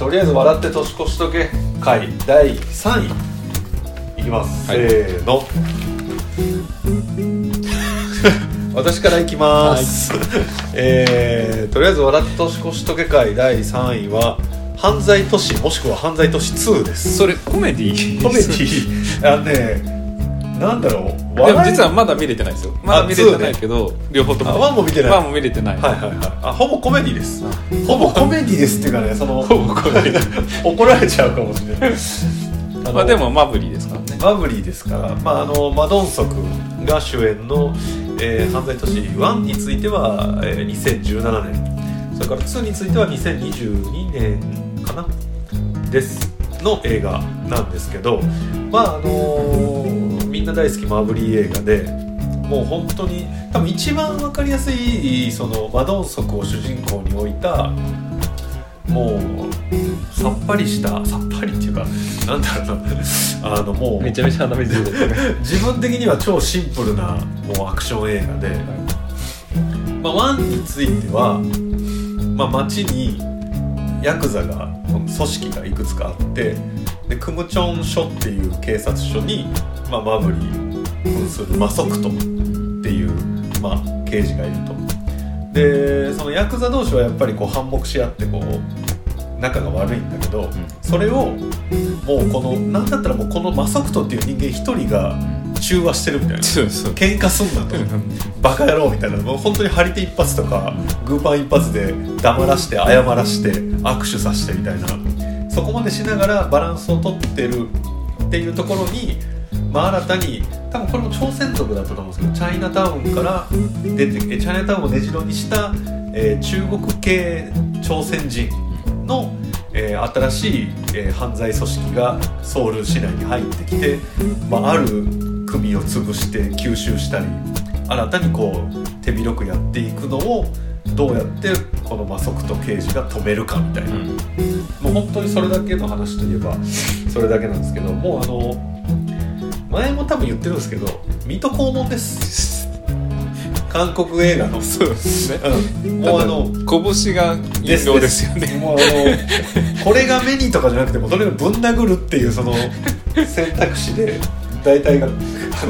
えーとりあえず笑って年越しとけ。回第3位。いきます、はい。せーの。私からいきます、えーとりあえず笑って年越しとけ回第3位は犯罪都市もしくは犯罪都市2です。それコメディコメディ あのねなんだろうでも実はまだ見れてないですよ。まだ見れてないけど両方とも。あワンも見てない。ワンも見れてない。はいはいはい。あほぼコメディです。ほぼコメディですっていうかねそのほぼコメデ 怒られちゃうかもしれない。まあでもマブリーですからね。マブリーですから、まあ、あのマドンソクが主演の、えー犯罪都市1については、えー2017年それから2については2022年かな？です。の映画なんですけど。まああのーみんな大好きマブリー映画でもう本当に多分一番分かりやすいそのマドンソクを主人公に置いたもうさっぱりしたさっぱりっていうかなんだろうな。あのもうめちゃめちゃ鼻水出てる。自分的には超シンプルなもうアクション映画で、まあ、ワンについては、まあ、街にヤクザが組織がいくつかあってでクムチョン署っていう警察署に、まあ、マブリ扮するマソクトっていう、まあ、刑事がいると。でそのヤクザ同士はやっぱりこう反目し合ってこう仲が悪いんだけど、それをもうこのなんだったらもうこのマソクトっていう人間一人が中和してるみたいな。喧嘩すんなと。バカ野郎みたいな。もう本当に張り手一発とかグーパン一発で黙らして謝らして握手させてみたいなそこまでしながらバランスをとってるっていうところに、まあ、新たに多分これも朝鮮族だったと思うんですけどチャイナタウンから出てえチャイナタウンを根城にした、えー中国系朝鮮人の、えー新しい、えー犯罪組織がソウル市内に入ってきて、まあ、ある組を潰して吸収したり新たにこう手広くやっていくのをどうやってこのマソクと刑事が止めるかみたいな、うん。もう本当にそれだけの話といえばそれだけなんですけどもうあの前も多分言ってるんですけど水戸黄門です。韓国映画の。そうですね。うん。もうあの拳が印籠ですよね。もうあのこれが目にとかじゃなくてもとにかくぶん殴るっていうその選択肢で大体がこ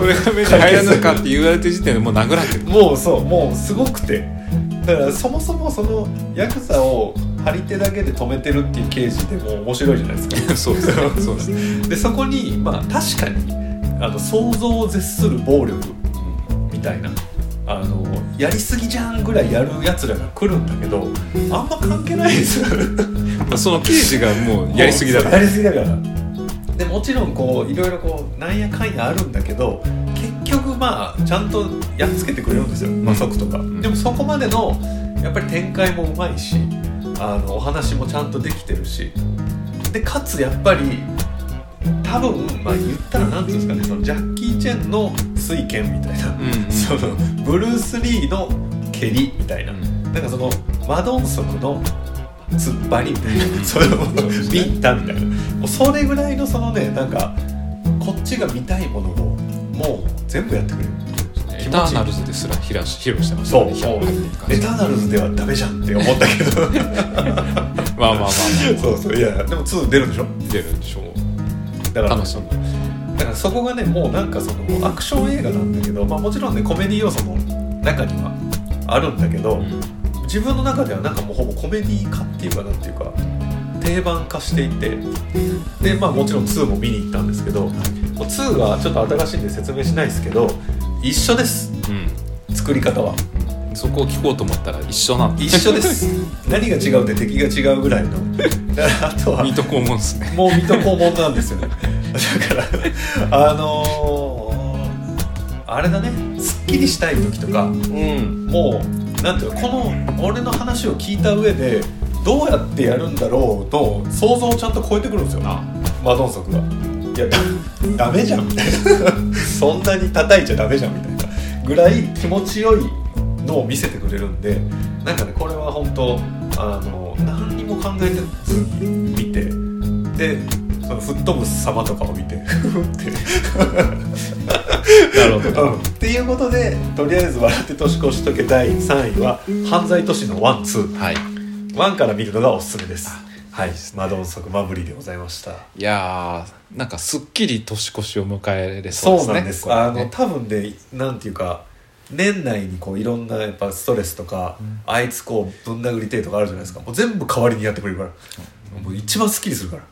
れが目に入らぬかって言われてる時点でもう殴られてる。もうそうもうすごくてだからそもそもそのヤクザを張り手だけで止めてるっていう刑事でも面白いじゃないですか。そうですね。そうですね。でそこにまあ確かにあの想像を絶する暴力みたいなあのやりすぎじゃんぐらいやるやつらが来るんだけどあんま関係ないです。よ まあその刑事がもうやりすぎだから。やりすぎだから。でもちろんこういろいろこうなんやかんやあるんだけど結局まあちゃんとやっつけてくれるんですよ、まあ、即とか、ん。でもそこまでのやっぱり展開もうまいしあのお話もちゃんとできてるし。でかつやっぱり多分まあ言ったら何ていうんですかねそのジャッキー・チェンの水拳みたいな、うんうん。そのブルース・リーの蹴りみたいな、うん。なんかそのマドンソクの突っ張りみたいなそれをビンタみたいな。もうそれぐらいのそのねなんかこっちが見たいものをもう全部やってくれる。エターナルズですら披露してますそう。ね100入ってる感じエターナルズではダメじゃんって思ったけど。まあまあまあそうそういやでも2出るでしょ？出るんでしょう。だから楽しみ。だからそこがねもうなんかそのアクション映画なんだけど、まあ、もちろんねコメディ要素も中にはあるんだけど、うん。自分の中ではなんかもうほぼコメディ化っていうかなんていうか定番化していてでまあもちろん2も見に行ったんですけど、もう2はちょっと新しいんで説明しないですけど一緒です。う作り方は。んそこを聞こうと思ったら一緒な一緒です。何が違うって敵が違うぐらいのだからあとは水戸黄門ですね。もう水戸黄門なんですよね。だからあのーあれだね。すっきりしたい時とかうん。もうなんていうのこの俺の話を聞いた上でどうやってやるんだろうと想像をちゃんと超えてくるんですよ。あマドンソクが。いやだダメじゃん。みたいなそんなに叩いちゃダメじゃんみたいなぐらい気持ちよいのを見せてくれるんでなんかねこれは本当あの何にも考えずに見てでその吹っ飛ぶ様とかを見てなるほど。うん。っていうことでとりあえず「笑って年越しとけ」第3位は「犯罪都市のワンツー。はいワンから見るのがおすすめです。はい。マドンソクマブリでございました。いやーなんかすっきり年越しを迎えれそうですねそうなんです、ね。あの多分ねなんていうか年内にこういろんなやっぱストレスとか、あいつこうぶん殴りてえとかあるじゃないですか。もう全部代わりにやってくれるから、もう一番スッキリするから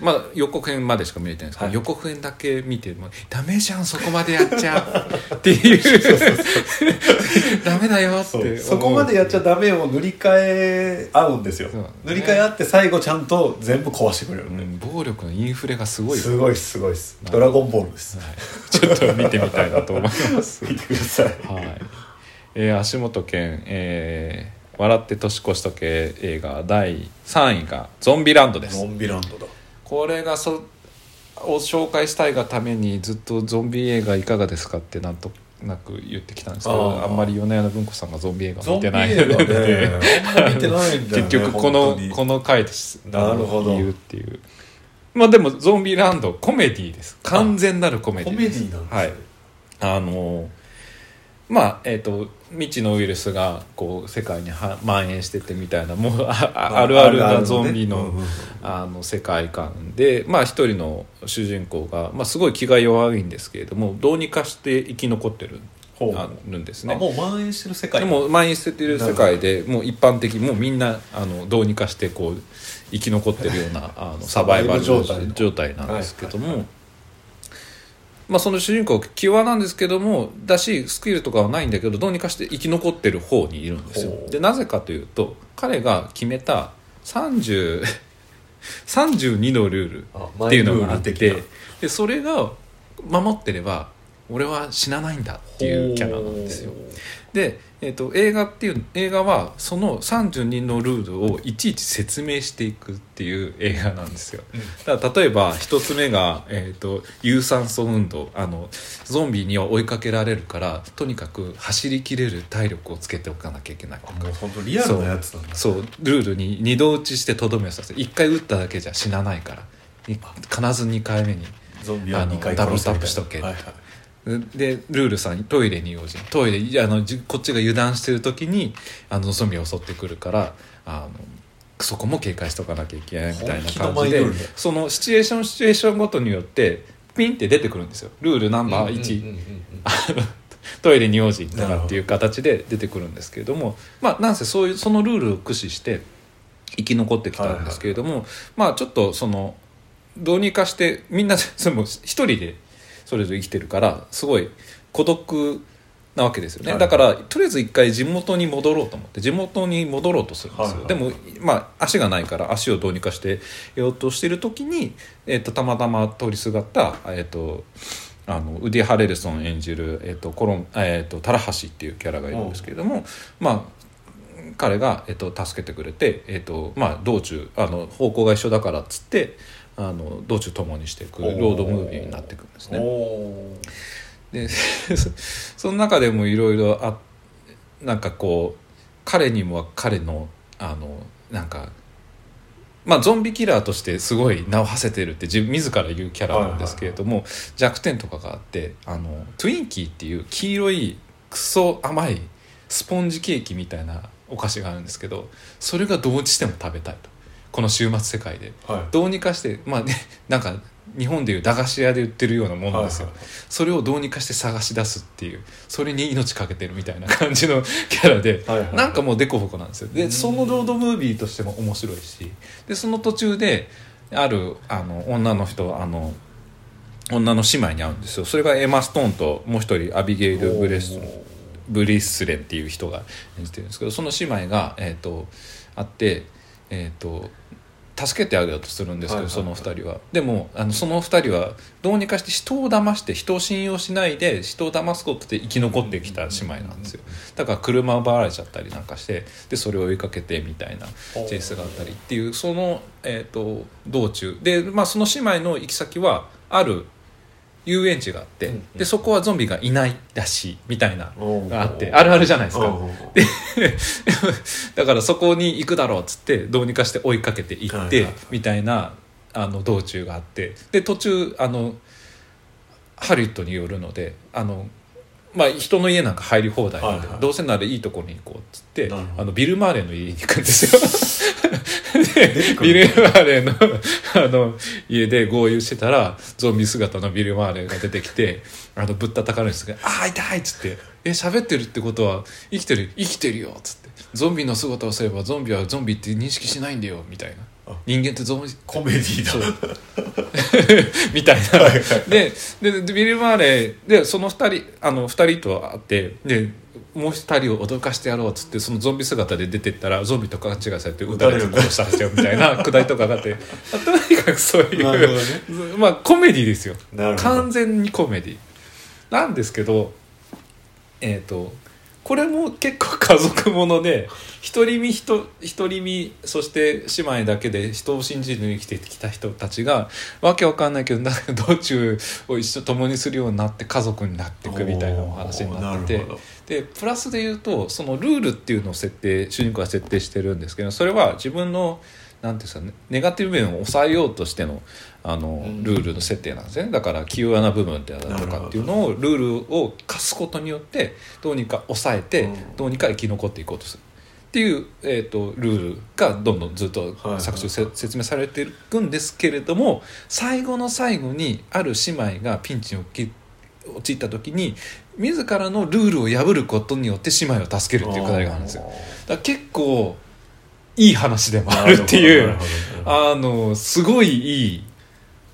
まあ予告編までしか見れてないんですけど、はい。予告編だけ見てもダメじゃんそこまでやっちゃう。っていう。ダメだよってそう。思う。そこまでやっちゃダメを塗り替え合うんですよ、そう。ね塗り替え合って最後ちゃんと全部壊してくれる。んで、うん暴力のインフレがすごい。すごいっすすごいっす。ドラゴンボールです。はい。ちょっと見てみたいなと思います。見てください。はい、えー足元健、えー笑って年越し時計」映画第3位が「ゾンビランド」です。ゾンビランドだこれがそを紹介したいがためにずっとゾンビ映画いかがですかってなんとなく言ってきたんですけどあんまり米山文子さんがゾンビ映画見てないねのでね結局このこの回です。なるほど。言うっていう。まあでもゾンビランドコメディです。完全なるコメデコィです。メディなんですね、はい。あのまあえっ、と未知のウイルスがこう世界には蔓延しててみたいなもうあああるあるなゾンビのあの世界観でまあ一人の主人公が、まあ、すごい気が弱いんですけれどもどうにかして生き残ってるあるんですあね。もう蔓延してる世界。でも蔓延してる世界でもう一般的もうみんなあのどうにかしてこう生き残ってるようなあのサバイバル状態の。状態なんですけども、まあ、その主人公気弱なんですけどもだしスキルとかはないんだけどどうにかして生き残ってる方にいるんですよ。でなぜかというと彼が決めた30 32 のルールあっていうのがあってな。でそれが守ってれば俺は死なないんだっていうキャラなんですよ。で、えー、と映画っていう映画はその32のルールをいちいち説明していくっていう映画なんですよ。だから例えば一つ目が、えー、と有酸素運動。あのゾンビには追いかけられるからとにかく走りきれる体力をつけておかなきゃいけないとか。もう本当リアルなやつだ。そうルールに二度打ちしてとどめをさせ1回打っただけじゃ死なないから。い必ず2回目にゾンビはあの2回ダブルタップしとけはいはいでルールさんトイレに用心トイレあのじこっちが油断してる時にあのゾンビが襲ってくるからあのそこも警戒しとかなきゃいけないみたいな感じでそのシチュエーションシチュエーションごとによってピンって出てくるんですよ。ルールナンバー1、うんうんうんうん。トイレに用心とかっていう形で出てくるんですけれどもまあなんせそういうそのルールを駆使して生き残ってきたんですけれども、まあちょっとそのどうにかしてみんな 一人でそれぞれ生きてるからすごい孤独なわけですよね、はい。だからとりあえず一回地元に戻ろうと思って地元に戻ろうとするんですよ、はいでもまあ足がないから足をどうにかしてやろうとしてる時に、えっとたまたま通りすがった、えっとあのウディ・ハレルソン演じる、えっとコロンえっとタラハシっていうキャラがいるんですけれども、まあ彼が、えっと、助けてくれて、えっとまあ、道中あの方向が一緒だからっつってあの道中共にしていくロードムービーになっていくんですね。で そその中でもいろいろあなんかこう彼にも彼のあのなんかまあゾンビキラーとしてすごい名を馳せてるって自分自ら言うキャラなんですけれども、弱点とかがあってあのトゥインキーっていう黄色いクソ甘いスポンジケーキみたいなお菓子があるんですけどそれがどうしても食べたいとこの終末世界で。はい。どうにかしてまあね なんか日本でいう駄菓子屋で売ってるようなものですよ、はいはい。それをどうにかして探し出すっていう。それに命かけてるみたいな感じの キャラで、はいはいなんかもうデコボコなんですよ。うん。でそのロードムービーとしても面白いし。でその途中であるあの女の人あの女の姉妹に会うんですよ。それがエマ・ストーンともう一人アビゲイル・ブレスブリスレンっていう人が演じてるんですけどその姉妹が、えー、と会って、えー、と助けてあげようとするんですけど、その2人は。でもあのその2人はどうにかして人を騙して人を信用しないで人を騙すことで生き残ってきた姉妹なんですよ。だから車を奪われちゃったりなんかしてでそれを追いかけてみたいなチェイスがあったりっていうその、えー、と道中。で、まあ、その姉妹の行き先はある遊園地があって、うんうん。でそこはゾンビがいないらしいみたいながあってあるあるじゃないですか。でだからそこに行くだろうっつってどうにかして追いかけて行って、みたいなあの道中があってで途中あのハリウッドによるのであの、まあ、人の家なんか入り放題なんで、はいはい。どうせならいいとこに行こうっつってあのビル・マーレの家に行くんですよ。ビル・マーレーのあの家で合流してたらゾンビ姿のビル・マーレーが出てきてあのぶったたかるんですけど「ああ痛い!」っつって「え喋ってるってことは生きてる？生きてるよ」っつって「ゾンビの姿をすればゾンビはゾンビって認識しないんだよ」みたいな。あ「人間ってゾンビコメディだみたいな。はいはいでででビル・マーレーでその2人あの二人と会ってでもう1人を脅かしてやろうっつってそのゾンビ姿で出てったらゾンビと勘違いされて撃たれて殺されちゃうみたいなくだりとかがあってとにかくそういうなるほどまあコメディですよ。完全にコメディ。なんですけどえっ、とこれも結構家族もので 独り身一独り身そして姉妹だけで人を信じずに生きてきた人たちがわけわかんないけど道中を一緒共にするようになって家族になっていくみたいなお話になっててでプラスで言うとそのルールっていうのを設定主人公が設定してるんですけどそれは自分のなんていうんですかねネガティブ面を抑えようとしてのあのうん。ルールの設定なんですね。だから器用な部分であるとかっていうのをルールを課すことによってどうにか抑えてうん。どうにか生き残っていこうとする。っていう、えー、とルールがどんどんずっとはい作中せ説明されていくんですけれども最後の最後にある姉妹がピンチに陥陥った時に自らのルールを破ることによって姉妹を助けるっていうくだりがあるんですよ。だ結構いい話でもあるっていうあのすごいいい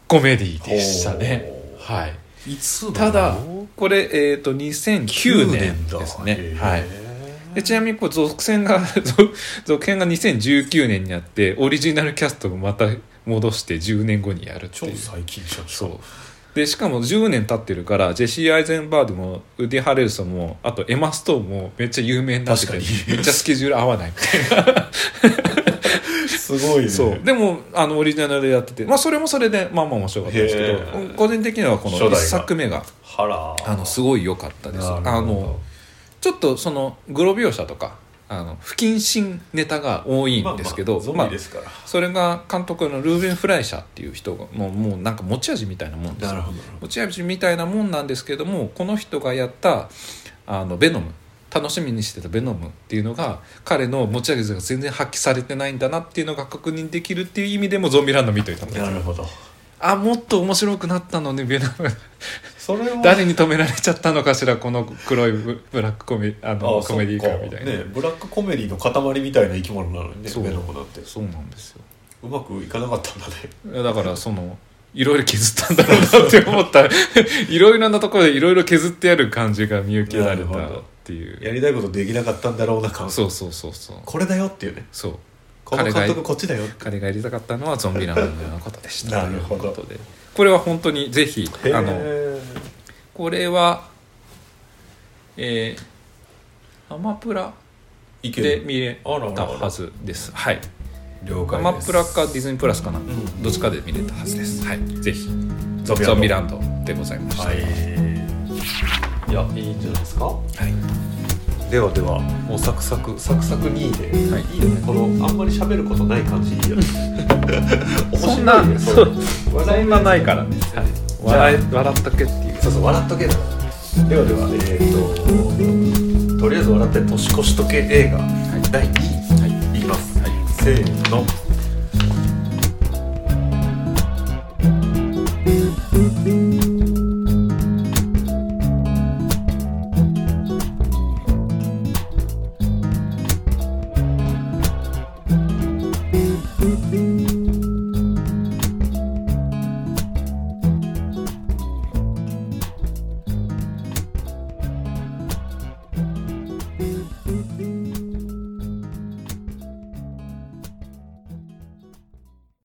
コメディでしたね。はい。いつただのこれ、えー、と2009年だですね。はい。でちなみにこう続編が 続続編が2019年にあってオリジナルキャストをまた戻して10年後にやるっていう。超最近じゃん。そう。でしかも10年経ってるからジェシー・アイゼンバーグもウディ・ハレルソンもあとエマ・ストーンもめっちゃ有名になってて確かに。めっちゃスケジュール合わないみたいなすごいね。そう。でもあのオリジナルでやってて、まあ、それもそれでまあまあ面白かったですけへどー個人的にはこの1初代が。作目があのすごい良かったです。あのちょっとそのグロ描写とかあの不謹慎ネタが多いんですけど、まあそれが監督のルーベン・フライシャーっていう人がもうもうなんか持ち味みたいなもんです持ち味みたいなもんなんですけどもこの人がやったあのベノム楽しみにしてたベノムっていうのが彼の持ち味が全然発揮されてないんだなっていうのが確認できるっていう意味でもゾンビランド見といたなるほどあもっと面白くなったのねベノム。それは誰に止められちゃったのかしらこの黒いブブラックコメあのあコメディーか感みたいな、ねブラックコメディの塊みたいな生き物なのにねベノムなんて。そうなんですよ。うまくいかなかったんだね。だからそのいろいろ削ったんだろうなって思った。いろいろなところでいろいろ削ってやる感じが見受けられた。なるほどっていう。やりたいことできなかったんだろうな感そうそうそうそう。これだよっていうね。そう。この監彼が督こっちだよ彼がやりたかったのはゾンビランドのようなことでした。なるほど。ことで。これは本当にぜひあのこれはえー、アマプラで見れたはずです。はい。了解アマプラかディズニープラスかな、んどっちかで見れたはずです。はい。ぜひ。ゾゾンビランドでございました。はいいやいいんじゃないですか？はい。ではではもうサクサクサクサク2位で、はい。いいよね。このあんまり喋ることない感じいいよね。面白いそんなねそんなないからね、はい、笑え笑ったけっていう。そうそう笑っとけだ。ではではえー、ととりあえず笑って年越しとけ映画、第2位、はい。いきます、はい。せーの